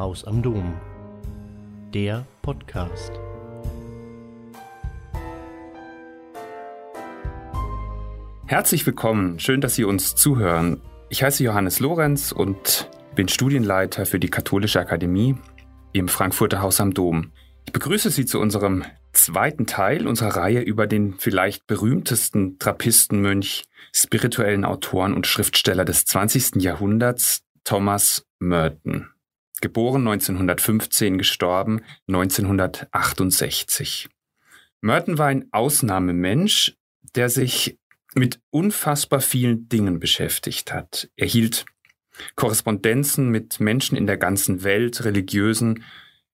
Haus am Dom. Der Podcast. Herzlich willkommen, schön, dass Sie uns zuhören. Ich heiße Johannes Lorenz und bin Studienleiter für die Katholische Akademie im Frankfurter Haus am Dom. Ich begrüße Sie zu unserem zweiten Teil unserer Reihe über den vielleicht berühmtesten Trappistenmönch, spirituellen Autoren und Schriftsteller des 20. Jahrhunderts, Thomas Merton. Geboren 1915, gestorben 1968. Merton war ein Ausnahmemensch, der sich mit unfassbar vielen Dingen beschäftigt hat. Er hielt Korrespondenzen mit Menschen in der ganzen Welt, religiösen,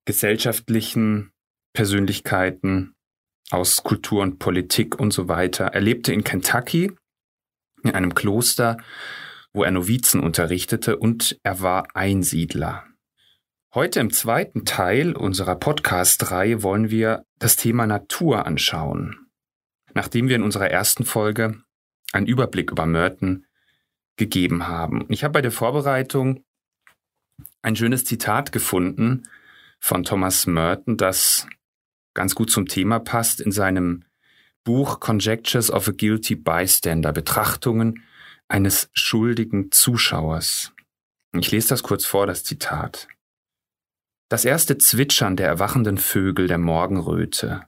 gesellschaftlichen Persönlichkeiten aus Kultur und Politik und so weiter. Er lebte in Kentucky in einem Kloster, wo er Novizen unterrichtete und er war Einsiedler. Heute im zweiten Teil unserer Podcast-Reihe wollen wir das Thema Natur anschauen. Nachdem wir in unserer ersten Folge einen Überblick über Merton gegeben haben. Ich habe bei der Vorbereitung ein schönes Zitat gefunden von Thomas Merton, das ganz gut zum Thema passt in seinem Buch Conjectures of a Guilty Bystander, Betrachtungen eines schuldigen Zuschauers. Ich lese das kurz vor, das Zitat. Das erste Zwitschern der erwachenden Vögel der Morgenröte,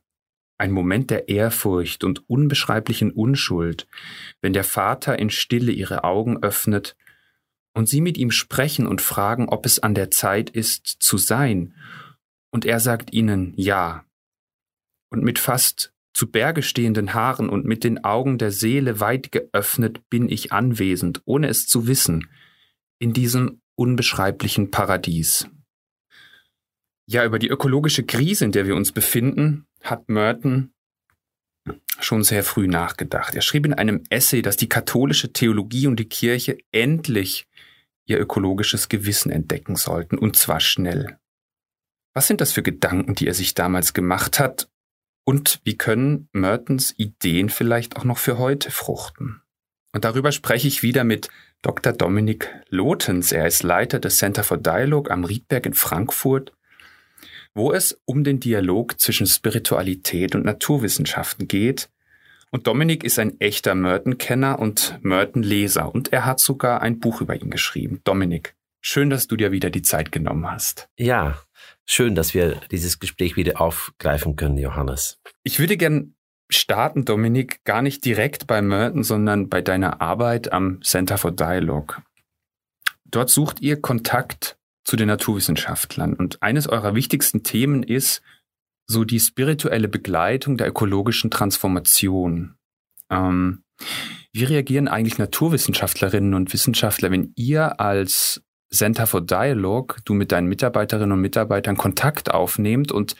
ein Moment der Ehrfurcht und unbeschreiblichen Unschuld, wenn der Vater in Stille ihre Augen öffnet und sie mit ihm sprechen und fragen, ob es an der Zeit ist zu sein, und er sagt ihnen Ja. Und mit fast zu Berge stehenden Haaren und mit den Augen der Seele weit geöffnet bin ich anwesend, ohne es zu wissen, in diesem unbeschreiblichen Paradies. Ja, über die ökologische Krise, in der wir uns befinden, hat Merton schon sehr früh nachgedacht. Er schrieb in einem Essay, dass die katholische Theologie und die Kirche endlich ihr ökologisches Gewissen entdecken sollten, und zwar schnell. Was sind das für Gedanken, die er sich damals gemacht hat, und wie können Mertons Ideen vielleicht auch noch für heute fruchten? Und darüber spreche ich wieder mit Dr. Dominik Lotens. Er ist Leiter des Center for Dialogue am Riedberg in Frankfurt wo es um den Dialog zwischen Spiritualität und Naturwissenschaften geht. Und Dominik ist ein echter Merton-Kenner und Merton-Leser und er hat sogar ein Buch über ihn geschrieben. Dominik, schön, dass du dir wieder die Zeit genommen hast. Ja, schön, dass wir dieses Gespräch wieder aufgreifen können, Johannes. Ich würde gern starten, Dominik, gar nicht direkt bei Merton, sondern bei deiner Arbeit am Center for Dialogue. Dort sucht ihr Kontakt zu den Naturwissenschaftlern. Und eines eurer wichtigsten Themen ist so die spirituelle Begleitung der ökologischen Transformation. Ähm, wie reagieren eigentlich Naturwissenschaftlerinnen und Wissenschaftler, wenn ihr als Center for Dialogue, du mit deinen Mitarbeiterinnen und Mitarbeitern Kontakt aufnehmt und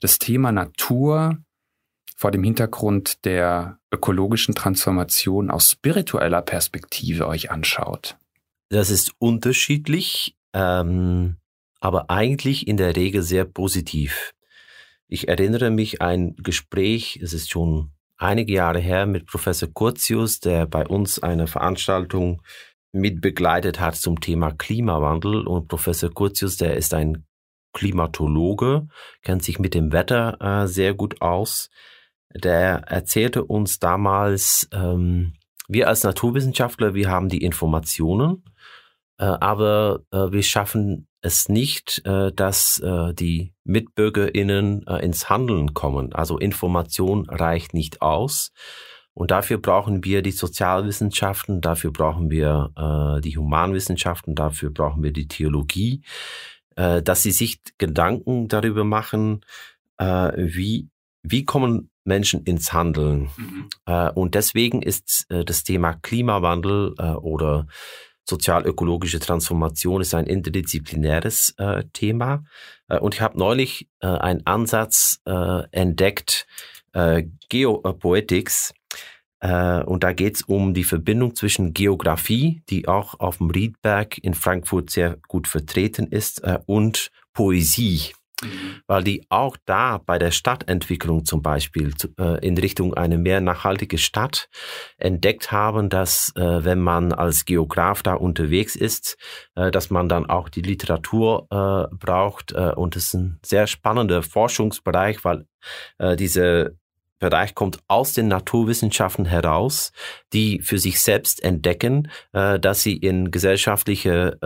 das Thema Natur vor dem Hintergrund der ökologischen Transformation aus spiritueller Perspektive euch anschaut? Das ist unterschiedlich ähm, aber eigentlich in der Regel sehr positiv. Ich erinnere mich ein Gespräch, es ist schon einige Jahre her, mit Professor Curtius, der bei uns eine Veranstaltung mit begleitet hat zum Thema Klimawandel. Und Professor Curtius, der ist ein Klimatologe, kennt sich mit dem Wetter äh, sehr gut aus. Der erzählte uns damals, ähm, wir als Naturwissenschaftler, wir haben die Informationen, aber äh, wir schaffen es nicht, äh, dass die MitbürgerInnen ins Handeln kommen. Also Information reicht nicht aus. Und dafür brauchen wir die Sozialwissenschaften, dafür brauchen wir die Humanwissenschaften, dafür brauchen wir die Theologie, dass sie sich Gedanken darüber machen, wie, wie kommen Menschen ins Handeln. Mhm. und deswegen ist das Thema Klimawandel oder sozial-ökologische Transformation ist ein interdisziplinäres äh, Thema. Äh, und ich habe neulich äh, einen Ansatz äh, entdeckt, äh, Geopoetics. Äh, und da geht es um die Verbindung zwischen Geografie, die auch auf dem Riedberg in Frankfurt sehr gut vertreten ist, und Poesie. Weil die auch da bei der Stadtentwicklung zum Beispiel äh, in Richtung eine mehr nachhaltige Stadt entdeckt haben, dass äh, wenn man als Geograf da unterwegs ist, äh, dass man dann auch die Literatur äh, braucht äh, und es ist ein sehr spannender Forschungsbereich, weil äh, diese Bereich kommt aus den Naturwissenschaften heraus, die für sich selbst entdecken, dass sie in gesellschaftliche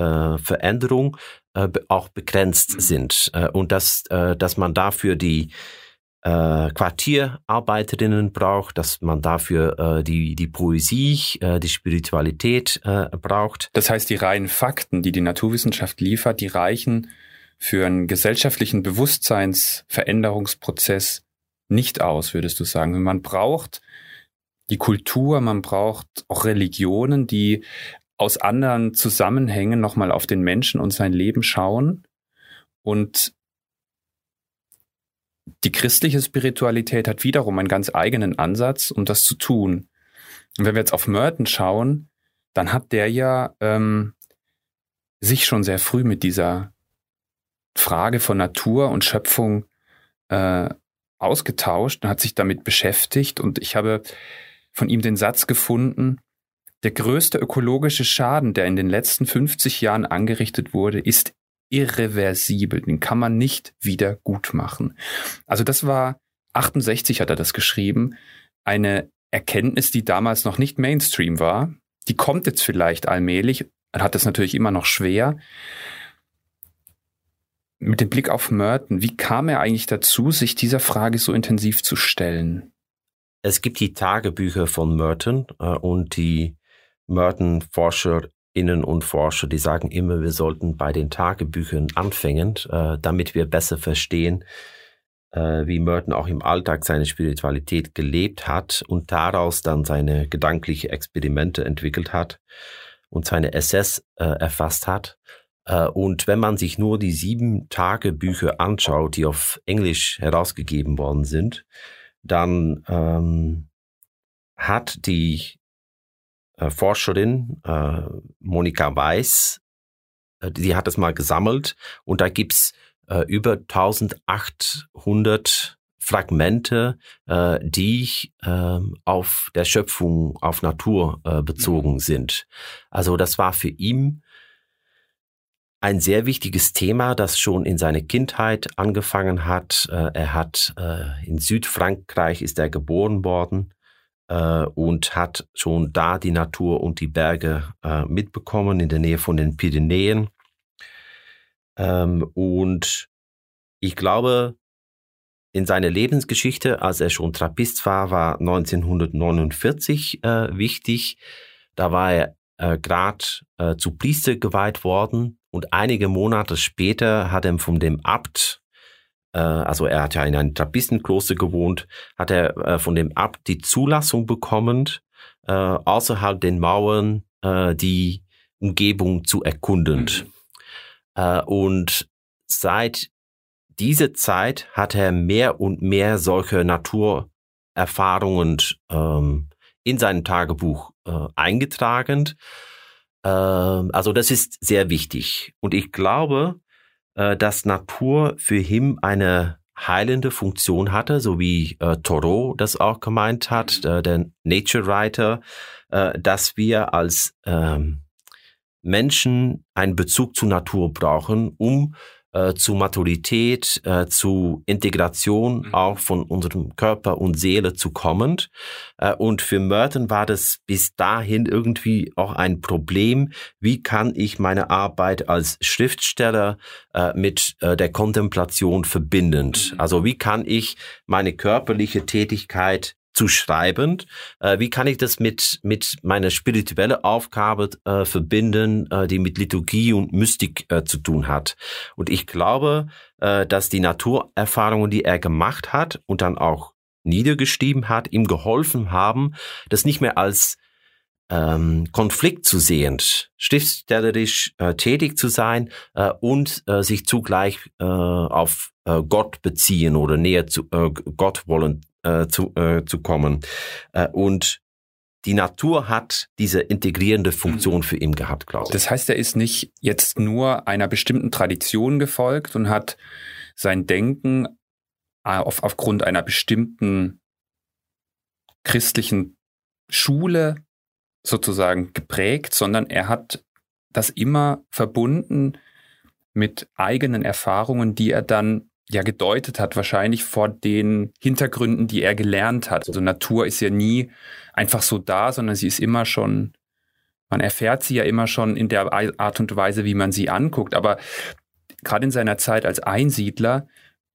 Veränderung äh, auch begrenzt sind äh, und dass, äh, dass man dafür die Quartierarbeiterinnen braucht, dass man dafür die, die Poesie, die Spiritualität braucht. Das heißt, die reinen Fakten, die die Naturwissenschaft liefert, die reichen für einen gesellschaftlichen Bewusstseinsveränderungsprozess nicht aus, würdest du sagen. Man braucht die Kultur, man braucht auch Religionen, die aus anderen Zusammenhängen nochmal auf den Menschen und sein Leben schauen. Und die christliche Spiritualität hat wiederum einen ganz eigenen Ansatz, um das zu tun. Und wenn wir jetzt auf Merton schauen, dann hat der ja ähm, sich schon sehr früh mit dieser Frage von Natur und Schöpfung äh, ausgetauscht und hat sich damit beschäftigt. Und ich habe von ihm den Satz gefunden, der größte ökologische Schaden, der in den letzten 50 Jahren angerichtet wurde, ist irreversibel. Den kann man nicht wieder gut machen. Also das war 68 hat er das geschrieben. Eine Erkenntnis, die damals noch nicht Mainstream war. Die kommt jetzt vielleicht allmählich. Er hat es natürlich immer noch schwer mit dem Blick auf Merton, wie kam er eigentlich dazu, sich dieser Frage so intensiv zu stellen? Es gibt die Tagebücher von Merton äh, und die Merton-Forscherinnen und Forscher, die sagen immer, wir sollten bei den Tagebüchern anfangen, äh, damit wir besser verstehen, äh, wie Merton auch im Alltag seine Spiritualität gelebt hat und daraus dann seine gedankliche Experimente entwickelt hat und seine SS äh, erfasst hat. Äh, und wenn man sich nur die sieben Tagebücher anschaut, die auf Englisch herausgegeben worden sind, dann ähm, hat die äh, Forscherin äh, Monika Weiß, äh, die hat es mal gesammelt und da gibt's äh, über 1800 Fragmente, äh, die äh, auf der Schöpfung, auf Natur äh, bezogen sind. Also das war für ihn ein sehr wichtiges Thema, das schon in seiner Kindheit angefangen hat. Äh, er hat in Südfrankreich ist er geboren worden äh, und hat schon da die Natur und die Berge mitbekommen in der Nähe von den Pyrenäen. Ähm, und ich glaube, in seiner Lebensgeschichte, als er schon Trappist war, war 1949 wichtig. Da war er äh, gerade äh, zu Priester geweiht worden und einige Monate später hat er von dem Abt, äh, also er hat ja in einem Trappistenkloster gewohnt, hat er äh, von dem Abt die Zulassung bekommen, äh, außerhalb den Mauern äh, die Umgebung zu erkunden. Mhm. Äh, und seit dieser Zeit hat er mehr und mehr solche Naturerfahrungen ähm, in seinem Tagebuch äh, eingetragen. Ähm, also das ist sehr wichtig. Und ich glaube, äh, dass Natur für ihn eine heilende Funktion hatte, so wie äh, Thoreau das auch gemeint hat, äh, der Nature Writer, äh, dass wir als ähm, Menschen einen Bezug zur Natur brauchen, um äh, zu Maturität, äh, zu Integration mhm. auch von unserem Körper und Seele zu kommen. Äh, und für Merton war das bis dahin irgendwie auch ein Problem. Wie kann ich meine Arbeit als Schriftsteller äh, mit äh, der Kontemplation verbindend? Mhm. Also wie kann ich meine körperliche Tätigkeit zu schreiben. Äh, wie kann ich das mit, mit meiner spirituellen Aufgabe äh, verbinden, äh, die mit Liturgie und Mystik äh, zu tun hat? Und ich glaube, äh, dass die Naturerfahrungen, die er gemacht hat und dann auch niedergeschrieben hat, ihm geholfen haben, das nicht mehr als ähm, Konflikt zu sehen, schriftstellerisch äh, tätig zu sein und sich zugleich auf Gott beziehen oder näher zu Gott wollen äh, zu, äh, zu kommen. Äh, und die Natur hat diese integrierende Funktion mhm. für ihn gehabt, glaube ich. Das heißt, er ist nicht jetzt nur einer bestimmten Tradition gefolgt und hat sein Denken äh, auf, aufgrund einer bestimmten christlichen Schule sozusagen geprägt, sondern er hat das immer verbunden mit eigenen Erfahrungen, die er dann ja gedeutet hat, wahrscheinlich vor den Hintergründen, die er gelernt hat. Also Natur ist ja nie einfach so da, sondern sie ist immer schon, man erfährt sie ja immer schon in der Art und Weise, wie man sie anguckt. Aber gerade in seiner Zeit als Einsiedler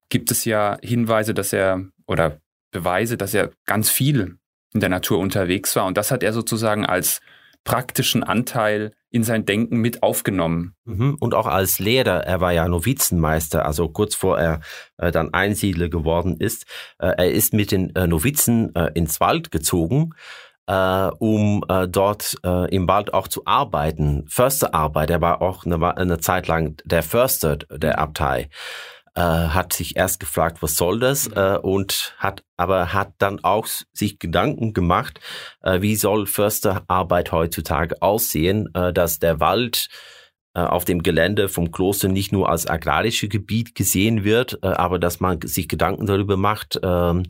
gibt es ja Hinweise, dass er oder Beweise, dass er ganz viel in der Natur unterwegs war. Und das hat er sozusagen als praktischen Anteil in sein Denken mit aufgenommen. Mhm. Und auch als Lehrer, er war ja Novizenmeister, also kurz vor er äh, dann Einsiedler geworden ist. Äh, er ist mit den äh, Novizen ins Wald gezogen, um dort im Wald auch zu arbeiten. Försterarbeit, er war auch eine, eine Zeit lang der Förster der Abtei äh, hat sich erst gefragt, was soll das, mhm. äh, und hat aber hat dann auch sich Gedanken gemacht, äh, wie soll Försterarbeit heutzutage aussehen, äh, dass der Wald äh, auf dem Gelände vom Kloster nicht nur als agrarische Gebiet gesehen wird, aber dass man sich Gedanken darüber macht, äh,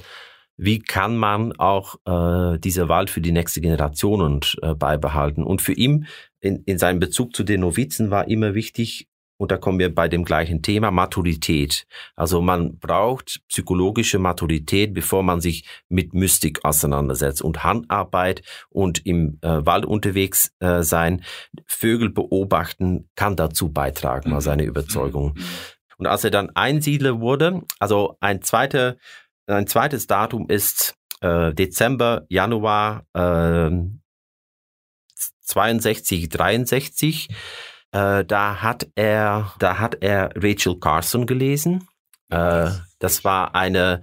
wie kann man auch äh, dieser Wald für die nächste Generation äh, beibehalten. Und für ihn in, in seinem Bezug zu den Novizen war immer wichtig, und da kommen wir bei dem gleichen Thema, Maturität. Also man braucht psychologische Maturität, bevor man sich mit Mystik auseinandersetzt. Und Handarbeit und im äh, Wald unterwegs äh, sein, Vögel beobachten, kann dazu beitragen, war seine Überzeugung. Mhm. Und als er dann Einsiedler wurde, also ein, zweiter, ein zweites Datum ist äh, Dezember, Januar äh, 62, 63, äh, da hat er, da hat er Rachel Carson gelesen. Äh, das war eine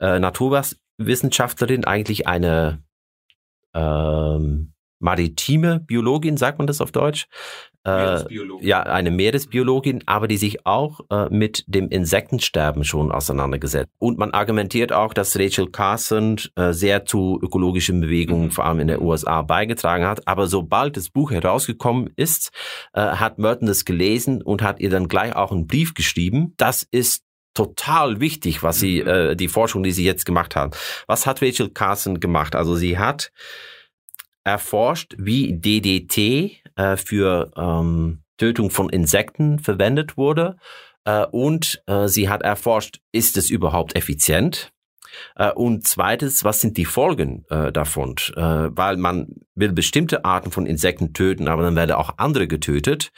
äh, Naturwissenschaftlerin, eigentlich eine ähm, maritime Biologin, sagt man das auf Deutsch? Äh, ja, eine Meeresbiologin, aber die sich auch äh, mit dem Insektensterben schon auseinandergesetzt. Und man argumentiert auch, dass Rachel Carson äh, sehr zu ökologischen Bewegungen, mhm. vor allem in den USA, beigetragen hat. Aber sobald das Buch herausgekommen ist, äh, hat Merton das gelesen und hat ihr dann gleich auch einen Brief geschrieben. Das ist total wichtig, was sie, mhm. die Forschung, die sie jetzt gemacht hat. Was hat Rachel Carson gemacht? Also sie hat erforscht, wie DDT äh, für ähm, Tötung von Insekten verwendet wurde. Äh, und äh, sie hat erforscht, ist es überhaupt effizient? Äh, und zweites, was sind die Folgen äh, davon? Äh, weil man will bestimmte Arten von Insekten töten, aber dann werden auch andere getötet.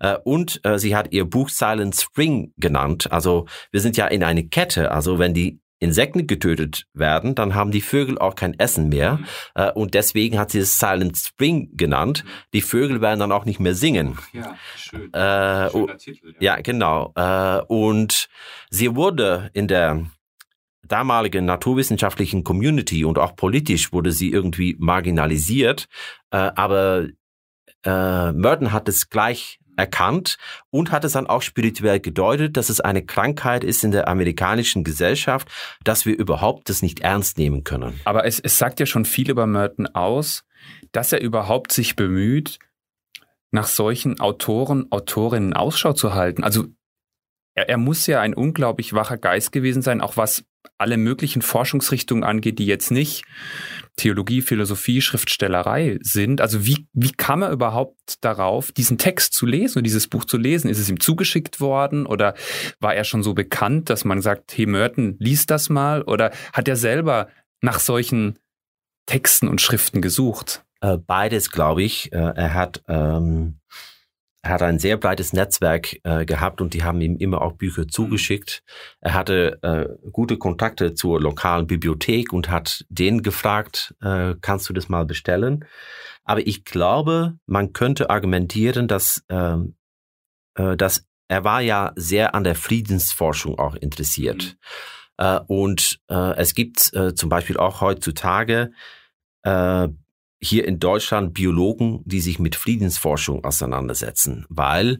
Äh, und äh, sie hat ihr Buch Silent Spring genannt. Also wir sind ja in eine Kette. Also wenn die Insekten getötet werden, dann haben die Vögel auch kein Essen mehr. Mhm. Äh, und deswegen hat sie es Silent Spring genannt. Mhm. Die Vögel werden dann auch nicht mehr singen. Ja, schön. Äh, Schöner Titel. Ja, ja genau. Äh, und sie wurde in der damaligen naturwissenschaftlichen Community und auch politisch wurde sie irgendwie marginalisiert. Äh, aber äh, Merton hat es gleich erkannt und hat es dann auch spirituell gedeutet, dass es eine Krankheit ist in der amerikanischen Gesellschaft, dass wir überhaupt das nicht ernst nehmen können. Aber es, es sagt ja schon viel über Merton aus, dass er überhaupt sich bemüht, nach solchen Autoren, Autorinnen Ausschau zu halten. Also er, er muss ja ein unglaublich wacher Geist gewesen sein, auch was alle möglichen Forschungsrichtungen angeht, die jetzt nicht Theologie, Philosophie, Schriftstellerei sind. Also wie, wie kam er überhaupt darauf, diesen Text zu lesen und dieses Buch zu lesen? Ist es ihm zugeschickt worden oder war er schon so bekannt, dass man sagt, hey Merton, lies das mal? Oder hat er selber nach solchen Texten und Schriften gesucht? Äh, beides, glaube ich. Äh, er hat ähm, er hat ein sehr breites Netzwerk äh, gehabt und die haben ihm immer auch Bücher mhm. zugeschickt. Er hatte äh, gute Kontakte zur lokalen Bibliothek und hat den gefragt, äh, kannst du das mal bestellen? Aber ich glaube, man könnte argumentieren, dass, ähm, äh, dass er war ja sehr an der Friedensforschung auch interessiert. Mhm. Äh, und äh, es gibt zum Beispiel auch heutzutage hier in Deutschland Biologen, die sich mit Friedensforschung auseinandersetzen, weil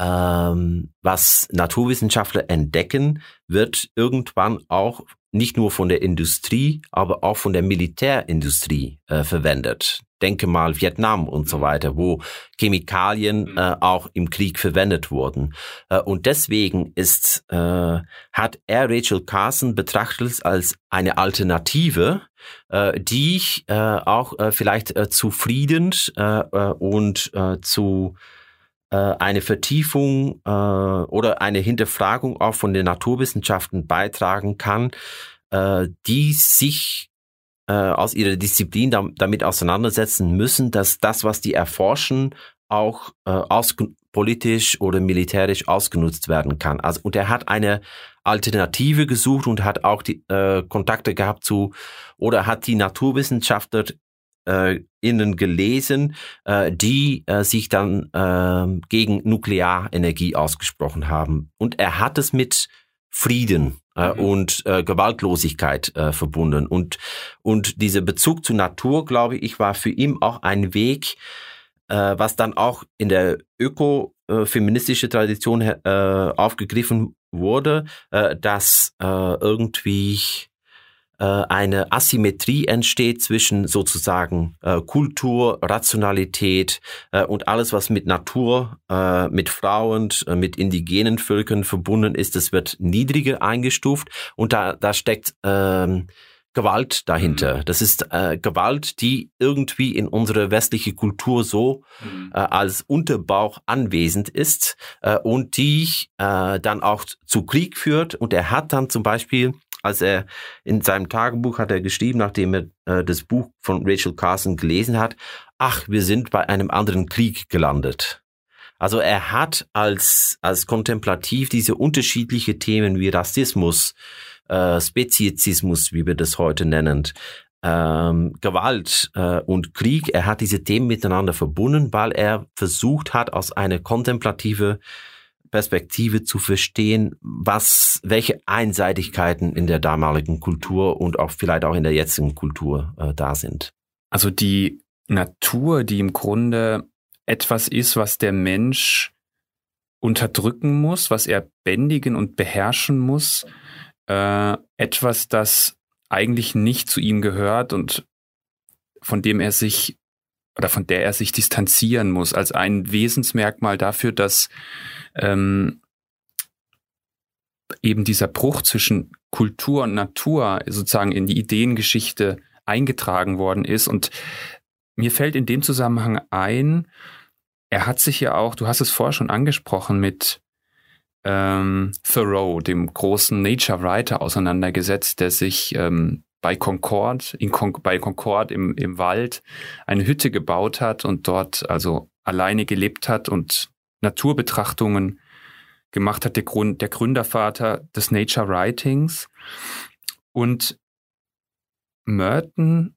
ähm, was Naturwissenschaftler entdecken, wird irgendwann auch nicht nur von der Industrie, aber auch von der Militärindustrie äh, verwendet. Denke mal Vietnam und so weiter, wo Chemikalien äh, auch im Krieg verwendet wurden. Äh, und deswegen ist, äh, hat er Rachel Carson betrachtet als eine Alternative, äh, die äh, auch vielleicht zufrieden und zu eine Vertiefung äh, oder eine Hinterfragung auch von den Naturwissenschaften beitragen kann, äh, die sich äh, aus ihrer Disziplin damit auseinandersetzen müssen, dass das, was die erforschen, auch äh, aus, politisch oder militärisch ausgenutzt werden kann. Also und er hat eine Alternative gesucht und hat auch die äh, Kontakte gehabt zu oder hat die Naturwissenschaftler äh, innen gelesen, äh, die äh, sich dann äh, gegen Nuklearenergie ausgesprochen haben. Und er hat es mit Frieden äh, mhm. und äh, Gewaltlosigkeit äh, verbunden. Und, und dieser Bezug zur Natur, glaube ich, war für ihn auch ein Weg, äh, was dann auch in der öko-feministische äh, Tradition äh, aufgegriffen wurde, äh, dass äh, irgendwie eine Asymmetrie entsteht zwischen sozusagen äh, Kultur, Rationalität äh, und alles, was mit Natur, äh, mit Frauen, äh, mit indigenen Völkern verbunden ist, das wird niedriger eingestuft und da, da steckt ähm, Gewalt dahinter. Mhm. Das ist äh, Gewalt, die irgendwie in unserer westlichen Kultur so mhm. äh, als Unterbauch anwesend ist äh, und die äh, dann auch zu Krieg führt. Und er hat dann zum Beispiel als er in seinem Tagebuch hat er geschrieben, nachdem er äh, das Buch von Rachel Carson gelesen hat, ach, wir sind bei einem anderen Krieg gelandet. Also er hat als, als kontemplativ diese unterschiedliche Themen wie Rassismus, äh, Speziesismus, wie wir das heute nennen, ähm, Gewalt äh, und Krieg, er hat diese Themen miteinander verbunden, weil er versucht hat, aus einer kontemplative Perspektive zu verstehen, was, welche Einseitigkeiten in der damaligen Kultur und auch vielleicht auch in der jetzigen Kultur äh, da sind. Also die Natur, die im Grunde etwas ist, was der Mensch unterdrücken muss, was er bändigen und beherrschen muss, äh, etwas, das eigentlich nicht zu ihm gehört und von dem er sich oder von der er sich distanzieren muss, als ein Wesensmerkmal dafür, dass ähm, eben dieser Bruch zwischen Kultur und Natur sozusagen in die Ideengeschichte eingetragen worden ist. Und mir fällt in dem Zusammenhang ein, er hat sich ja auch, du hast es vorher schon angesprochen, mit ähm, Thoreau, dem großen Nature Writer, auseinandergesetzt, der sich ähm, bei Concord, in Con bei Concord im, im Wald eine Hütte gebaut hat und dort also alleine gelebt hat und Naturbetrachtungen gemacht hat, der, Grund, der Gründervater des Nature Writings. Und Merton,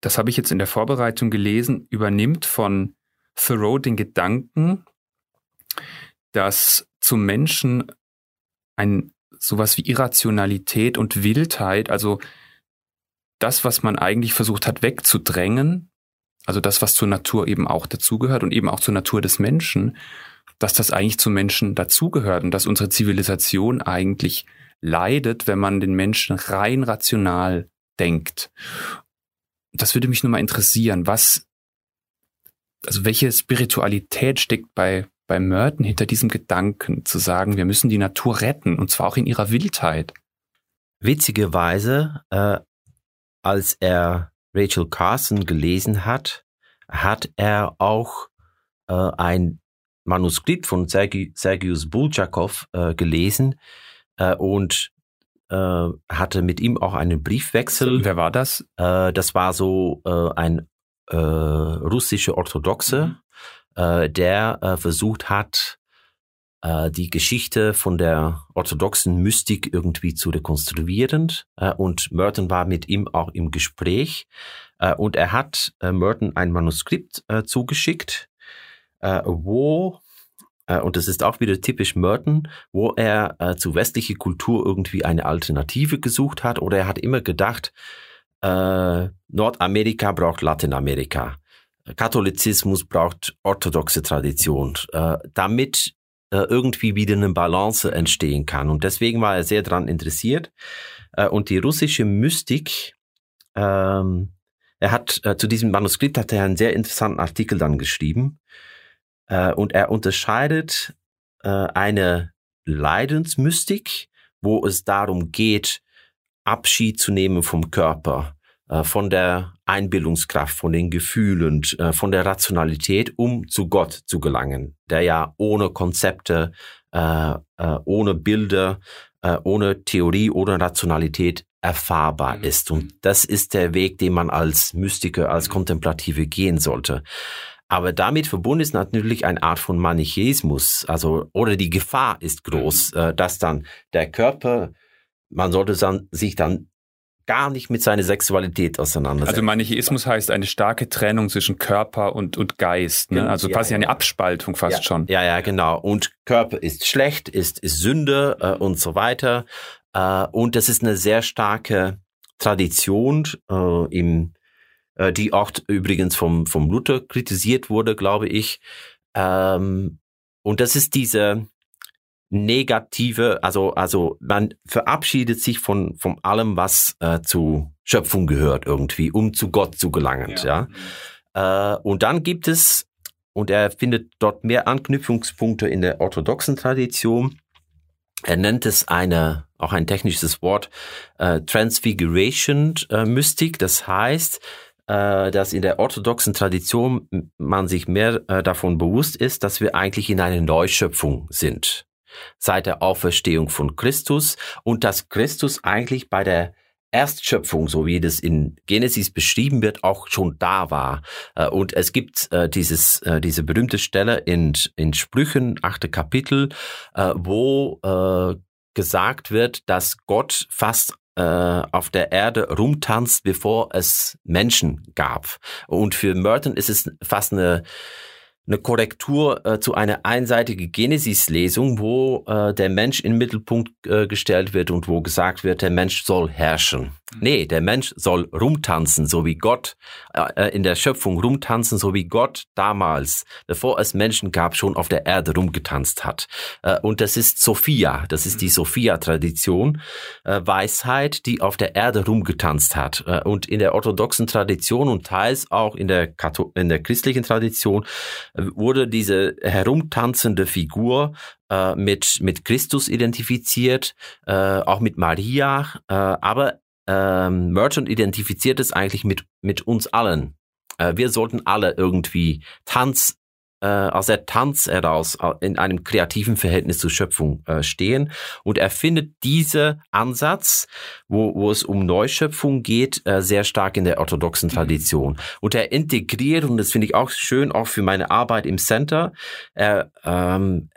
das habe ich jetzt in der Vorbereitung gelesen, übernimmt von Thoreau den Gedanken, dass zum Menschen ein sowas wie Irrationalität und Wildheit, also das, was man eigentlich versucht hat wegzudrängen, also das, was zur Natur eben auch dazugehört und eben auch zur Natur des Menschen, dass das eigentlich zum Menschen dazugehört und dass unsere Zivilisation eigentlich leidet, wenn man den Menschen rein rational denkt. Das würde mich nur mal interessieren, was, also welche Spiritualität steckt bei bei Merton hinter diesem Gedanken zu sagen, wir müssen die Natur retten und zwar auch in ihrer Wildheit. Witzigerweise, äh, als er Rachel Carson gelesen hat, hat er auch äh, ein Manuskript von Sergi, Sergius Bulchakov äh, gelesen äh, und äh, hatte mit ihm auch einen Briefwechsel. Wer war das? Äh, das war so ein äh, russische Orthodoxe, mhm äh, der äh, versucht hat, äh, die Geschichte von der orthodoxen Mystik irgendwie zu rekonstruieren. Äh, und Merton war mit ihm auch im Gespräch. Äh, und er hat äh, Merton ein Manuskript äh, zugeschickt, äh, wo äh, und das ist auch wieder typisch Merton, wo er äh, zu westlicher Kultur irgendwie eine Alternative gesucht hat oder er hat immer gedacht, äh, Nordamerika braucht Lateinamerika. Katholizismus braucht orthodoxe Tradition. Äh, damit äh, irgendwie wieder eine Balance entstehen kann. Und deswegen war er sehr daran interessiert. Äh, und die russische Mystik, ähm, er hat äh, zu diesem Manuskript hat er einen sehr interessanten Artikel dann geschrieben. Äh, und er unterscheidet äh, eine Leidensmystik, wo es darum geht, Abschied zu nehmen vom Körper, von der Einbildungskraft, von den Gefühlen, äh, von der Rationalität, um zu Gott zu gelangen, der ja ohne Konzepte, äh, ohne Bilder, ohne Theorie, ohne Rationalität erfahrbar mhm. ist. Und das ist der Weg, den man als Mystiker, als Kontemplative gehen sollte. Aber damit verbunden ist natürlich eine Art von Manichäismus, also oder die Gefahr ist groß, mhm. dass dann der Körper, man sollte dann, sich dann gar nicht mit seiner Sexualität auseinandersetzt. Also Manichäismus heißt eine starke Trennung zwischen Körper und, und Geist. Ne? Also quasi eine Abspaltung fast ja. schon. Ja, ja, genau. Und Körper ist schlecht, ist, ist Sünde äh, und so weiter. Äh, und das ist eine sehr starke Tradition äh, im äh, die auch übrigens vom, vom Luther kritisiert wurde, glaube ich. Ähm, und das ist diese negative, also, also man verabschiedet sich von, von allem, was äh, zu Schöpfung gehört irgendwie, um zu Gott zu gelangen. Ja. ja? Äh, und dann gibt es, und er findet dort mehr Anknüpfungspunkte in der orthodoxen Tradition. Er nennt es eine, auch ein technisches Wort, äh, Transfiguration äh, Mystik. Das heißt, äh, dass in der orthodoxen Tradition man sich mehr äh, davon bewusst ist, dass wir eigentlich in einer Neuschöpfung sind seit der Auferstehung von Christus und dass Christus eigentlich bei der Erstschöpfung, so wie das in Genesis beschrieben wird, auch schon da war. Äh, und es gibt äh, dieses, äh, diese berühmte Stelle in, in Sprüchen, achte Kapitel, wo gesagt wird, dass Gott fast auf der Erde rumtanzt, bevor es Menschen gab. Und für Merton ist es fast eine eine Korrektur äh, zu einer einseitigen Genesis-Lesung, wo äh, der Mensch in den Mittelpunkt äh, gestellt wird und wo gesagt wird, der Mensch soll herrschen. Mhm. Nee, der Mensch soll rumtanzen, so wie Gott äh, äh, in der Schöpfung rumtanzen, so wie Gott damals, bevor es Menschen gab, schon auf der Erde rumgetanzt hat. Äh, und das ist Sophia, das ist die mhm. Sophia-Tradition, äh, Weisheit, die auf der Erde rumgetanzt hat. Äh, und in der orthodoxen Tradition und teils auch in der, Kathol in der christlichen Tradition äh, wurde diese herumtanzende Figur mit, mit Christus identifiziert, äh, auch mit Maria, äh, aber ähm, Merchant identifiziert es eigentlich mit, mit uns allen. Äh, wir sollten alle irgendwie Tanz, äh, aus der Tanz heraus in einem kreativen Verhältnis zur Schöpfung äh, stehen. Und er findet diesen Ansatz, wo, wo es um Neuschöpfung geht, äh, sehr stark in der orthodoxen mhm. Tradition. Und er integriert, und das finde ich auch schön, auch für meine Arbeit im Center, er, ähm,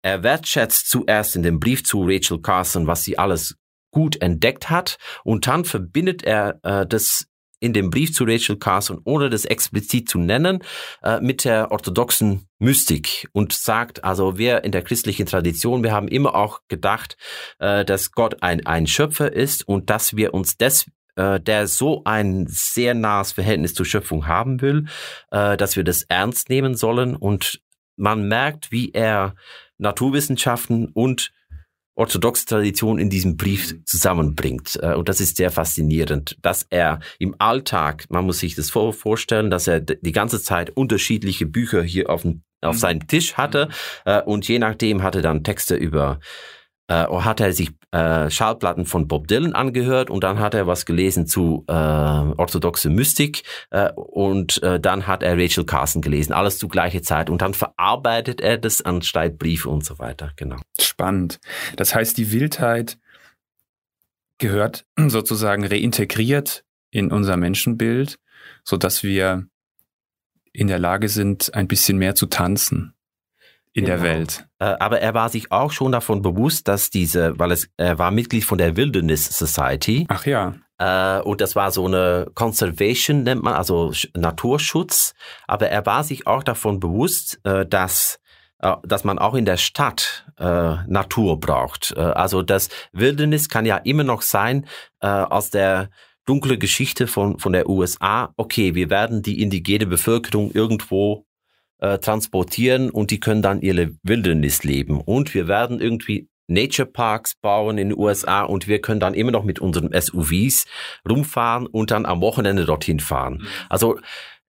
er wertschätzt zuerst in dem Brief zu Rachel Carson, was sie alles gut entdeckt hat. Und dann verbindet er äh, das in dem Brief zu Rachel Carson, ohne das explizit zu nennen, äh, mit der orthodoxen Mystik und sagt, also wir in der christlichen Tradition, wir haben immer auch gedacht, äh, dass Gott ein, ein Schöpfer ist und dass wir uns des äh, der so ein sehr nahes Verhältnis zur Schöpfung haben will, äh, dass wir das ernst nehmen sollen. Und man merkt, wie er Naturwissenschaften und orthodoxe Tradition in diesem Brief mhm. zusammenbringt. Äh, und das ist sehr faszinierend, dass er im Alltag, man muss sich das vorstellen, dass er die ganze Zeit unterschiedliche Bücher hier auf, auf mhm. seinem Tisch hatte mhm. äh, und je nachdem hatte dann Texte über äh, hat er sich äh, Schallplatten von Bob Dylan angehört und dann hat er was gelesen zu äh, orthodoxe Mystik äh, und äh, dann hat er Rachel Carson gelesen, alles zu gleicher Zeit und dann verarbeitet er das anstatt Briefe und so weiter, genau. Spannend. Das heißt, die Wildheit gehört sozusagen reintegriert in unser Menschenbild, so dass wir in der Lage sind, ein bisschen mehr zu tanzen in genau. der Welt. Äh, aber er war sich auch schon davon bewusst, dass diese, weil es, er war Mitglied von der Wilderness Society. Ach ja. Äh, und das war so eine Conservation, nennt man, also Naturschutz. Aber er war sich auch davon bewusst, äh, dass dass man auch in der Stadt äh, Natur braucht. also das Wildnis kann ja immer noch sein äh, aus der dunkle Geschichte von, von der USA. Okay, wir werden die indigene Bevölkerung irgendwo äh, transportieren und die können dann ihre Wildnis leben. Und wir werden irgendwie Nature Parks bauen in den USA und wir können dann immer noch mit unseren SUVs rumfahren und dann am Wochenende dorthin fahren. Mhm. Also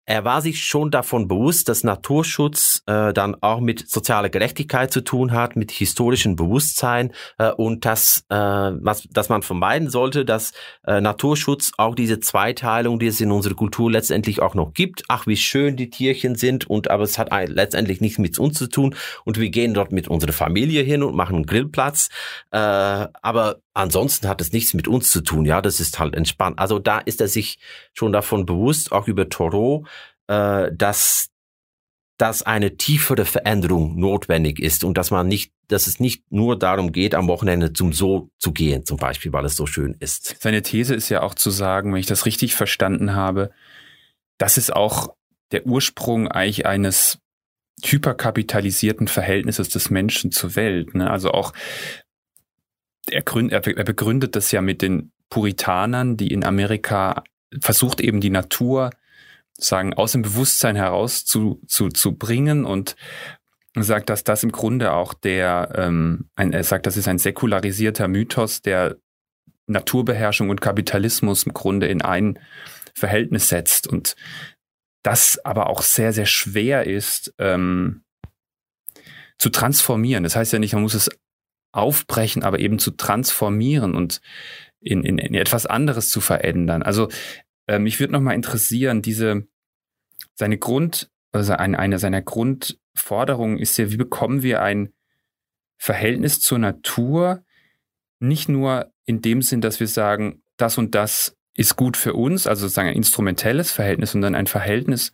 er war sich schon davon bewusst, dass Naturschutz äh, dann auch mit sozialer Gerechtigkeit zu tun hat, mit historischem Bewusstsein äh, und dass, äh, was, dass man vermeiden sollte, dass äh, Naturschutz auch diese Zweiteilung, die es in unserer Kultur letztendlich auch noch gibt, ach wie schön die Tierchen sind und aber es hat letztendlich nichts mit uns zu tun. Und wir gehen dort mit unserer Familie hin und machen einen Grillplatz, äh, aber ansonsten hat es nichts mit uns zu tun, ja, das ist halt entspannt. Also da ist er sich schon davon bewusst, auch über Toro, äh, dass dass eine tiefere Veränderung notwendig ist und dass man nicht, dass es nicht nur darum geht, am Wochenende zum Zoo zu gehen, zum Beispiel, weil es so schön ist. Seine These ist ja auch zu sagen, wenn ich das richtig verstanden habe, das ist auch der Ursprung eigentlich eines hyperkapitalisierten Verhältnisses des Menschen zur Welt. Ne? Also auch er, gründ, er begründet das ja mit den Puritanern, die in Amerika versucht eben die Natur sagen, aus dem Bewusstsein heraus zu, zu, zu bringen und sagt, dass das im Grunde auch der, ähm, ein, er sagt, das ist ein säkularisierter Mythos, der Naturbeherrschung und Kapitalismus im Grunde in ein Verhältnis setzt und das aber auch sehr, sehr schwer ist ähm, zu transformieren. Das heißt ja nicht, man muss es aufbrechen, aber eben zu transformieren und in, in, in etwas anderes zu verändern. Also äh, mich würde nochmal interessieren, diese seine Grund, also eine, eine seiner Grundforderungen ist ja, wie bekommen wir ein Verhältnis zur Natur, nicht nur in dem Sinn, dass wir sagen, das und das ist gut für uns, also sozusagen ein instrumentelles Verhältnis, sondern ein Verhältnis,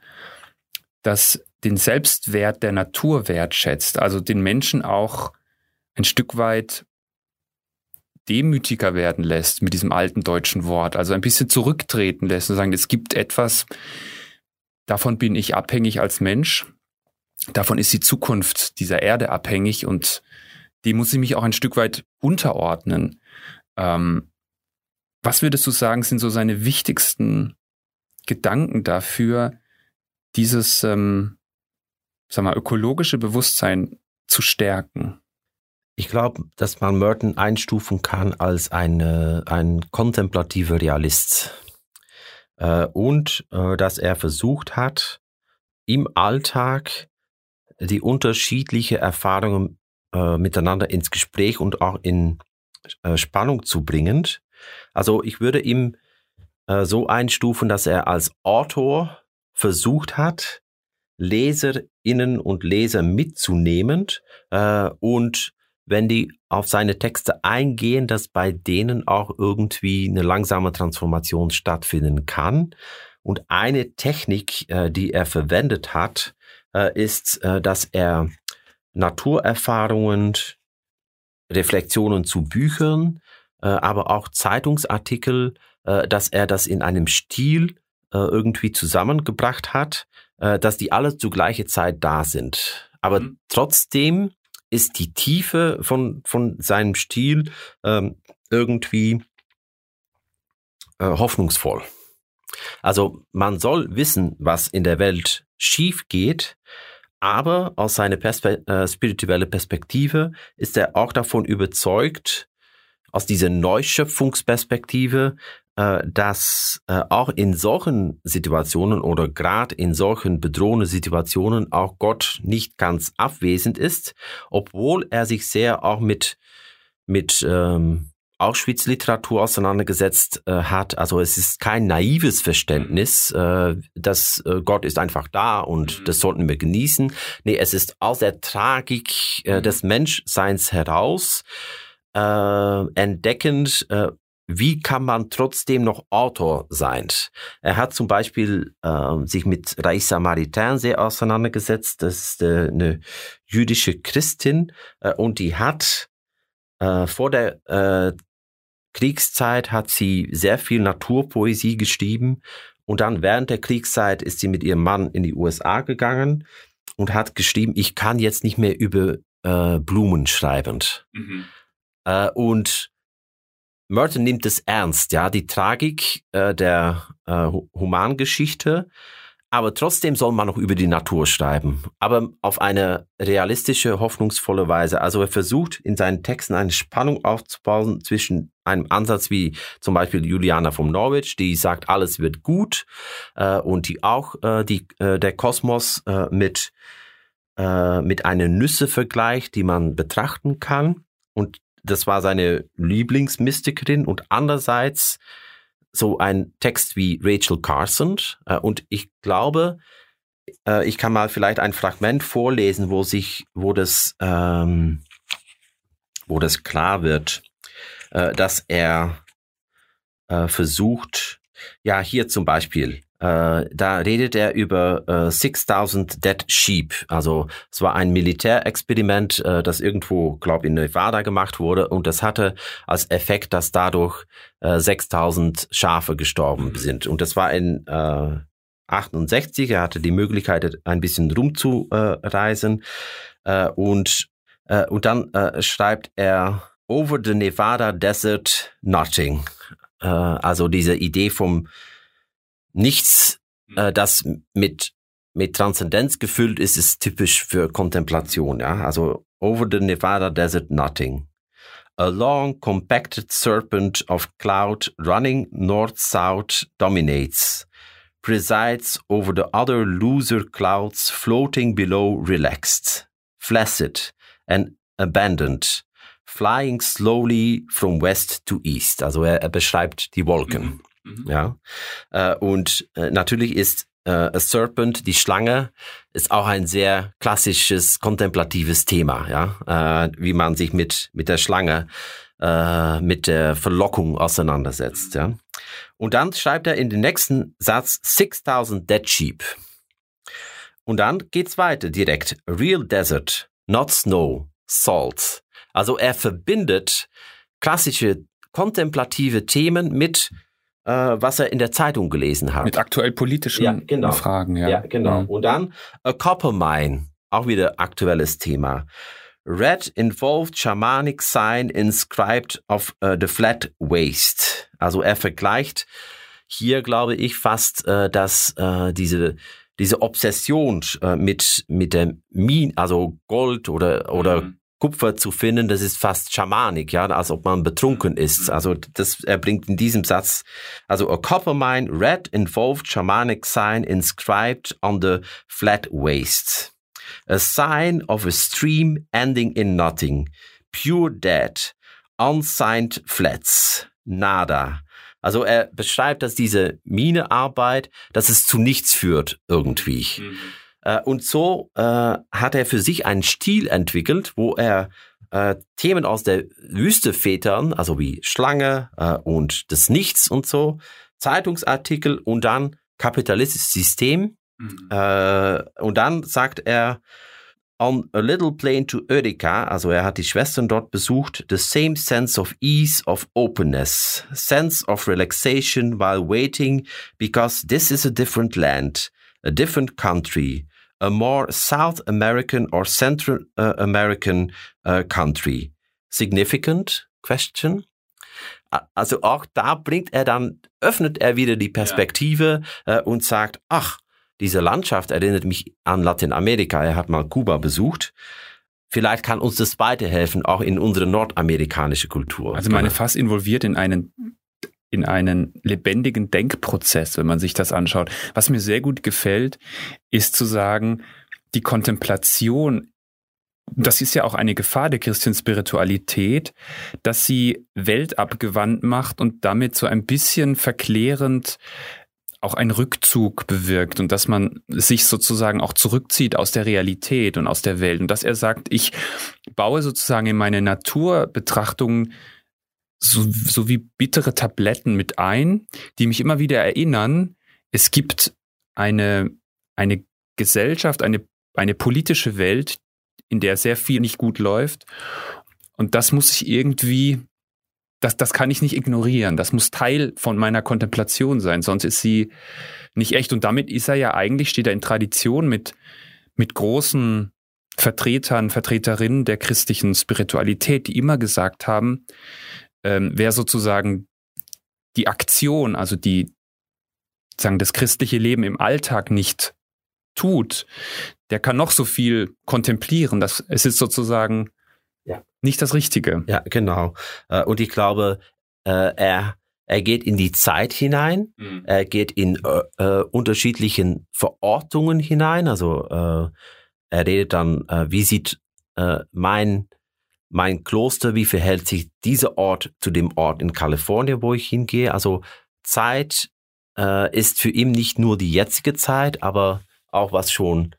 das den Selbstwert der Natur wertschätzt, also den Menschen auch ein Stück weit demütiger werden lässt mit diesem alten deutschen Wort, also ein bisschen zurücktreten lässt und sagen, es gibt etwas, davon bin ich abhängig als Mensch, davon ist die Zukunft dieser Erde abhängig und die muss ich mich auch ein Stück weit unterordnen. Ähm, was würdest du sagen, sind so seine wichtigsten Gedanken dafür, dieses, ähm, sag mal, ökologische Bewusstsein zu stärken? Ich glaube, dass man Merton einstufen kann als eine, ein kontemplativer Realist. Äh, und äh, dass er versucht hat, im Alltag die unterschiedlichen Erfahrungen äh, miteinander ins Gespräch und auch in äh, Spannung zu bringen. Also ich würde ihm äh, so einstufen, dass er als Autor versucht hat, Leserinnen und Leser mitzunehmen äh, und wenn die auf seine Texte eingehen, dass bei denen auch irgendwie eine langsame Transformation stattfinden kann. Und eine Technik, äh, die er verwendet hat, äh, ist, äh, dass er Naturerfahrungen, Reflexionen zu Büchern, aber auch Zeitungsartikel, dass er das in einem Stil irgendwie zusammengebracht hat, dass die alle zu gleicher Zeit da sind. Aber mhm. trotzdem ist die Tiefe von, von seinem Stil ähm, irgendwie äh, hoffnungsvoll. Also man soll wissen, was in der Welt schief geht, aber aus seiner Perspe äh, spirituelle Perspektive ist er auch davon überzeugt, aus dieser Neuschöpfungsperspektive, dass äh, auch in solchen Situationen oder gerade in solchen bedrohenden Situationen auch Gott nicht ganz abwesend ist, obwohl er sich sehr auch mit mit ähm, Auschwitz-Literatur auseinandergesetzt äh, hat. Also es ist kein naives Verständnis, äh, dass äh, Gott ist einfach da und mhm. das sollten wir genießen. Nee, es ist aus der Tragik äh, mhm. des Menschseins heraus äh, entdeckend, äh, wie kann man trotzdem noch Autor sein? Er hat zum Beispiel äh, sich mit Raissa Maritain sehr auseinandergesetzt. Das ist äh, eine jüdische Christin äh, und die hat äh, vor der äh, Kriegszeit hat sie sehr viel Naturpoesie geschrieben und dann während der Kriegszeit ist sie mit ihrem Mann in die USA gegangen und hat geschrieben, ich kann jetzt nicht mehr über äh, Blumen schreiben. Mhm. Äh, und Merton nimmt es ernst, ja, die Tragik äh, der äh, Humangeschichte, aber trotzdem soll man noch über die Natur schreiben, aber auf eine realistische, hoffnungsvolle Weise. Also er versucht in seinen Texten eine Spannung aufzubauen zwischen einem Ansatz wie zum Beispiel Juliana von Norwich, die sagt, alles wird gut äh, und die auch äh, die, äh, der Kosmos äh, mit, äh, mit einer Nüsse vergleicht, die man betrachten kann. Und das war seine Lieblingsmystikerin und andererseits so ein Text wie Rachel Carson äh, und ich glaube, äh, ich kann mal vielleicht ein Fragment vorlesen, wo sich, wo das, ähm, wo das klar wird, äh, dass er versucht, ja hier zum Beispiel, äh, da redet er über äh, 6000 Dead Sheep. Also es war ein Militärexperiment, äh, das irgendwo, glaube in Nevada gemacht wurde und das hatte als Effekt, dass dadurch äh, 6000 Schafe gestorben mhm. sind. Und das war in äh, 68. Er hatte die Möglichkeit, ein bisschen rumzureisen äh, und äh, und dann äh, schreibt er Over the Nevada Desert Nothing. Äh, also diese Idee vom nichts, hm. äh, das mit mit Transzendenz gefüllt ist, ist typisch für Kontemplation. Ja, also over the Nevada desert, nothing. A long, compacted serpent of cloud running north-south dominates, presides over the other looser clouds floating below relaxed, flaccid and abandoned, flying slowly from west to east. Also er, er beschreibt die Wolken. Mhm. Mhm. Ja. Äh, und äh, natürlich ist äh, A Serpent, die Schlange, ist auch ein sehr klassisches kontemplatives Thema, ja, äh, wie man sich mit mit der Schlange, äh, mit der Verlockung auseinandersetzt, ja. Und dann schreibt er in den nächsten Satz 6000 Dead Sheep. Und dann geht's weiter direkt. Real Desert, not Snow, Salt. Also er verbindet klassische kontemplative Themen mit äh, was er in der Zeitung gelesen hat. Mit aktuell politischen ja, genau. Fragen, ja. Ja, genau. Mhm. Und dann A Copper Mine, auch wieder aktuelles Thema. Red involved shamanic sign inscribed of uh, the flat waste. Also er vergleicht hier, glaube ich, fast, äh, dass äh, diese diese Obsession äh, mit mit der Min, also Gold oder oder mhm. Kupfer zu finden, das ist fast schamanik, ja, als ob man betrunken ist. Also das er bringt in diesem Satz, also a copper mine red involved shamanic sign inscribed on the flat waste. A sign of a stream ending in nothing. Pure dead. Unsigned flats. Nada. Also er beschreibt, dass diese Minearbeit, dass es zu nichts führt irgendwie. Mhm. Äh, und so äh, hat er für sich einen Stil entwickelt, wo er äh, Themen aus der Wüste vätern, also wie Schlange und das Nichts und so, Zeitungsartikel und dann kapitalistisches System. Mhm. Und dann sagt er, on a little plane to Eureka, also er hat die Schwestern dort besucht, the same sense of ease, of openness, sense of relaxation while waiting, because this is a different land, a different country, a more South American or Central uh, American uh, country. Significant question? Also auch da bringt er dann, öffnet er wieder die Perspektive ja. äh, und sagt, ach, diese Landschaft erinnert mich an Lateinamerika. Er hat mal Kuba besucht. Vielleicht kann uns das weiterhelfen, auch in unsere nordamerikanische Kultur. Also meine fast involviert in einen in einen lebendigen Denkprozess, wenn man sich das anschaut. Was mir sehr gut gefällt, ist zu sagen, die Kontemplation, das ist ja auch eine Gefahr der Christenspiritualität, dass sie weltabgewandt macht und damit so ein bisschen verklärend auch einen Rückzug bewirkt und dass man sich sozusagen auch zurückzieht aus der Realität und aus der Welt und dass er sagt, ich baue sozusagen in meine Naturbetrachtungen so, so wie bittere Tabletten mit ein, die mich immer wieder erinnern, es gibt eine, eine Gesellschaft, eine, eine politische Welt, in der sehr viel nicht gut läuft. Und das muss ich irgendwie, das, das kann ich nicht ignorieren. Das muss Teil von meiner Kontemplation sein, sonst ist sie nicht echt. Und damit ist er ja eigentlich, steht er in Tradition mit, mit großen Vertretern, Vertreterinnen der christlichen Spiritualität, die immer gesagt haben, ähm, wer sozusagen die Aktion, also die, sagen, das christliche Leben im Alltag nicht tut, der kann noch so viel kontemplieren. Das, es ist sozusagen ja. nicht das Richtige. Ja, genau. Äh, und ich glaube, äh, er, er geht in die Zeit hinein, mhm. er geht in äh, äh, unterschiedlichen Verortungen hinein. Also äh, er redet dann, äh, wie sieht mein mein Kloster, wie verhält sich dieser Ort zu dem Ort in Kalifornien, wo ich hingehe. Also Zeit äh, ist für ihn nicht nur die jetzige Zeit, aber auch was schon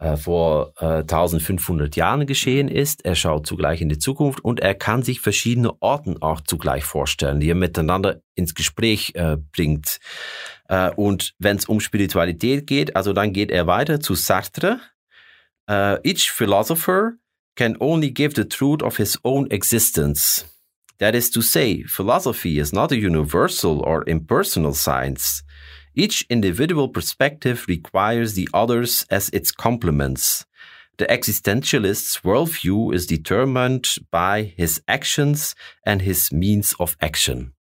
äh, vor äh, 1500 Jahren geschehen ist. Er schaut zugleich in die Zukunft und er kann sich verschiedene Orten auch zugleich vorstellen, die er miteinander ins Gespräch äh, bringt. Äh, und wenn es um Spiritualität geht, also dann geht er weiter zu Sartre. Uh, each philosopher can only give the truth of his own existence. That is to say, philosophy is not a universal or impersonal science. Each individual perspective requires the others as its complements. The existentialist's worldview is determined by his actions and his means of action.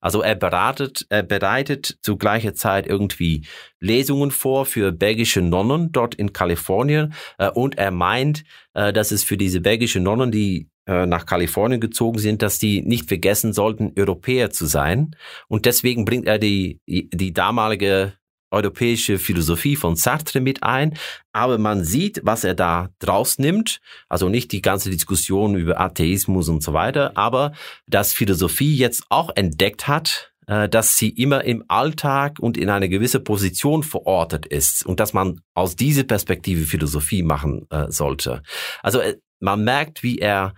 Also er beratet, er bereitet zu gleicher Zeit irgendwie Lesungen vor für belgische Nonnen dort in Kalifornien äh, und er meint, äh, dass es für diese belgische Nonnen, die äh, nach Kalifornien gezogen sind, dass die nicht vergessen sollten, Europäer zu sein. Und deswegen bringt er die, die damalige europäische Philosophie von Sartre mit ein, aber man sieht, was er da draus nimmt, also nicht die ganze Diskussion über Atheismus und so weiter, aber dass Philosophie jetzt auch entdeckt hat, äh, dass sie immer im Alltag und in eine gewisse Position verortet ist und dass man aus dieser Perspektive Philosophie machen äh, sollte. Also äh, man merkt, wie er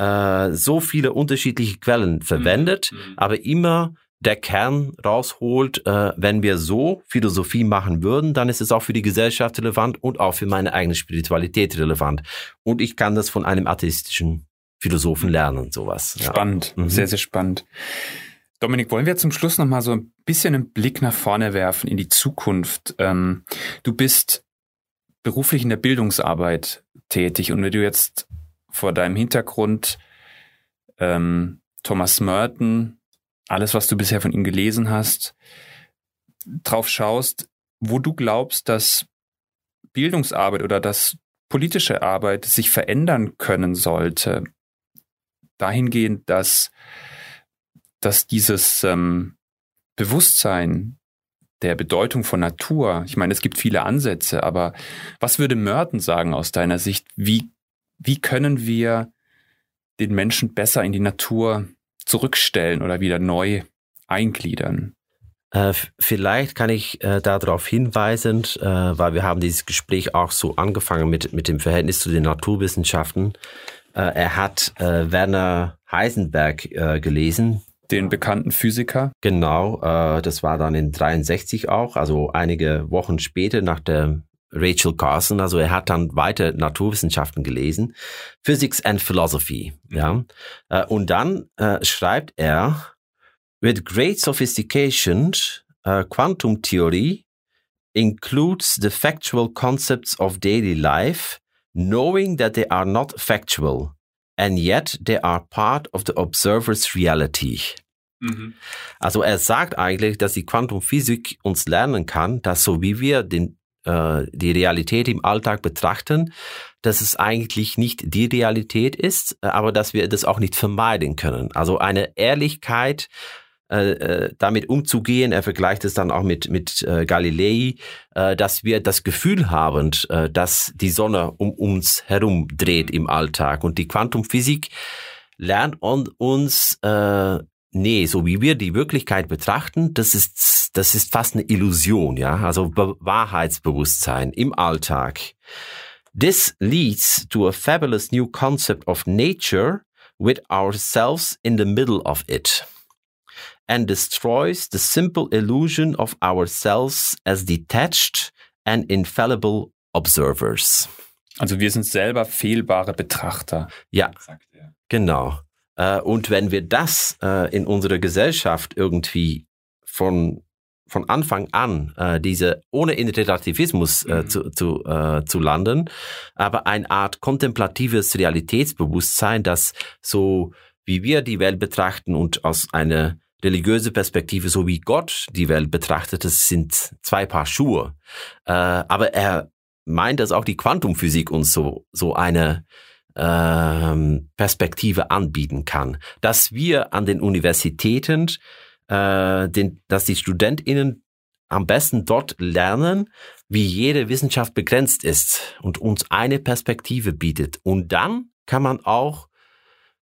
so viele unterschiedliche Quellen verwendet, mhm. aber immer der Kern rausholt, äh, wenn wir so Philosophie machen würden, dann ist es auch für die Gesellschaft relevant und auch für meine eigene Spiritualität relevant. Und ich kann das von einem atheistischen Philosophen lernen, sowas. Ja. Spannend, mhm. sehr, sehr spannend. Dominik, wollen wir zum Schluss noch mal so ein bisschen einen Blick nach vorne werfen in die Zukunft? Ähm, du bist beruflich in der Bildungsarbeit tätig und wenn du jetzt vor deinem Hintergrund ähm, Thomas Merton alles, was du bisher von ihm gelesen hast, drauf schaust, wo du glaubst, dass Bildungsarbeit oder dass politische Arbeit sich verändern können sollte, dahingehend, dass, dass dieses ähm, Bewusstsein der Bedeutung von Natur, ich meine, es gibt viele Ansätze, aber was würde Merton sagen aus deiner Sicht? Wie, wie können wir den Menschen besser in die Natur zurückstellen oder wieder neu eingliedern? Äh, vielleicht kann ich äh, darauf hinweisen, äh, weil wir haben dieses Gespräch auch so angefangen mit, mit dem Verhältnis zu den Naturwissenschaften. Äh, er hat äh, Werner Heisenberg gelesen. Den bekannten Physiker. Genau, das war dann in 63 auch, also einige Wochen später nach der Rachel Carson, also er hat dann weiter Naturwissenschaften gelesen, Physics and Philosophy, ja. Äh, und dann äh, schreibt er, with great sophistication, uh, quantum theory includes the factual concepts of daily life, knowing that they are not factual, and yet they are part of the observer's reality. Mhm. Also er sagt eigentlich, dass die Quantumphysik uns lernen kann, dass so wie wir den äh, die Realität im Alltag betrachten, dass es eigentlich nicht die Realität ist, äh, aber dass wir das auch nicht vermeiden können. Also eine Ehrlichkeit, äh, damit umzugehen. Er vergleicht es dann auch mit, mit Galilei, dass wir das Gefühl haben, dass die Sonne um uns herum dreht im Alltag. Und die Quantumphysik lernt uns nee, so wie wir die Wirklichkeit betrachten, das ist, das ist fast eine Illusion, ja, also Be Wahrheitsbewusstsein im Alltag. This leads to a fabulous new concept of nature with ourselves in the middle of it and destroys the simple illusion of ourselves as detached and infallible observers. Also wir sind selber fehlbare Betrachter. Ja, genau. Äh, und wenn wir das äh, in unserer Gesellschaft irgendwie von von Anfang an äh, diese ohne in Relativismus äh, mhm. zu, zu, äh, zu landen, aber eine Art kontemplatives Realitätsbewusstsein, das so wie wir die Welt betrachten und aus einer religiöse Perspektive, so wie Gott die Welt betrachtet, das sind zwei Paar Schuhe. Äh, aber er meint, dass auch die Quantumphysik uns so, so eine ähm, Perspektive anbieten kann. Dass wir an den Universitäten, äh, den, dass die StudentInnen am besten dort lernen, wie jede Wissenschaft begrenzt ist und uns eine Perspektive bietet. Und dann kann man auch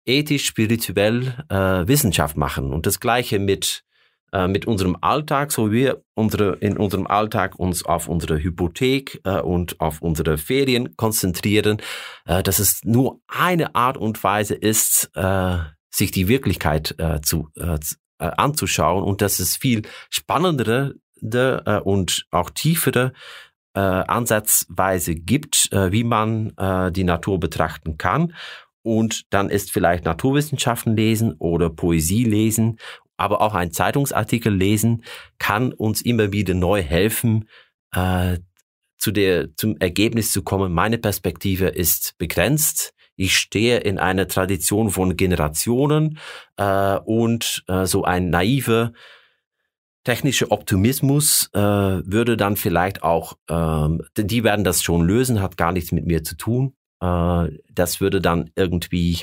ethisch, spirituell äh, Wissenschaft machen. Und das Gleiche mit äh, mit unserem Alltag, so wie wir unsere, in unserem Alltag uns auf unsere Hypothek äh, und auf unsere Ferien konzentrieren, äh, dass es nur eine Art und Weise ist, äh, sich die Wirklichkeit äh, zu, anzuschauen und dass es viel spannendere und auch tiefere Ansatzweise gibt, wie man die Natur betrachten kann. Und dann ist vielleicht Naturwissenschaften lesen oder Poesie lesen, aber auch ein Zeitungsartikel lesen kann uns immer wieder neu helfen, äh, zu der, zum Ergebnis zu kommen. Meine Perspektive ist begrenzt. Ich stehe in einer Tradition von Generationen äh, und äh, so ein naiver technischer Optimismus äh, würde dann vielleicht auch, ähm, die werden das schon lösen, hat gar nichts mit mir zu tun. Äh, das würde dann irgendwie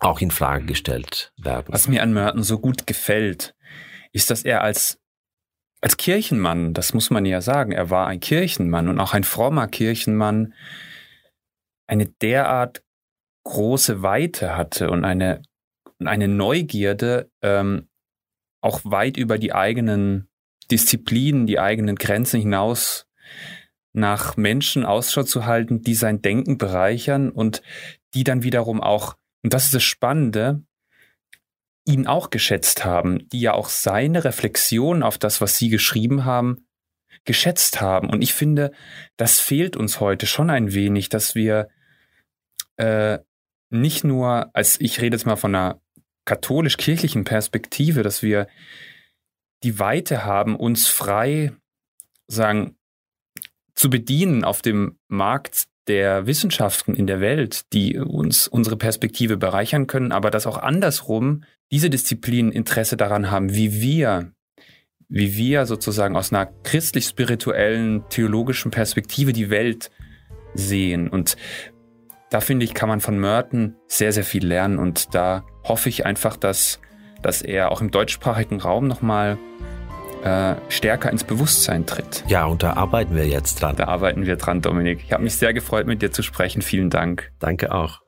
auch in Frage gestellt werden. Was mir an Merton so gut gefällt, ist, dass er als als Kirchenmann, das muss man ja sagen, er war ein Kirchenmann und auch ein frommer Kirchenmann, eine derart große Weite hatte und eine, eine Neugierde, ähm, auch weit über die eigenen Disziplinen, die eigenen Grenzen hinaus nach Menschen Ausschau zu halten, die sein Denken bereichern und die dann wiederum auch, und das ist das Spannende, ihn auch geschätzt haben, die ja auch seine Reflexion auf das, was sie geschrieben haben, geschätzt haben. Und ich finde, das fehlt uns heute schon ein wenig, dass wir äh, nicht nur, als ich rede jetzt mal von einer katholisch-kirchlichen Perspektive, dass wir die Weite haben, uns frei sagen, zu bedienen auf dem Markt der Wissenschaften in der Welt, die uns unsere Perspektive bereichern können, aber dass auch andersrum diese Disziplinen Interesse daran haben, wie wir, wie wir sozusagen aus einer christlich-spirituellen, theologischen Perspektive die Welt sehen. Und da finde ich, kann man von Merton sehr, sehr viel lernen und da hoffe ich einfach, dass, dass er auch im deutschsprachigen Raum nochmal äh, stärker ins Bewusstsein tritt. Ja, und da arbeiten wir jetzt dran. Da arbeiten wir dran, Dominik. Ich habe mich sehr gefreut, mit dir zu sprechen. Vielen Dank. Danke auch.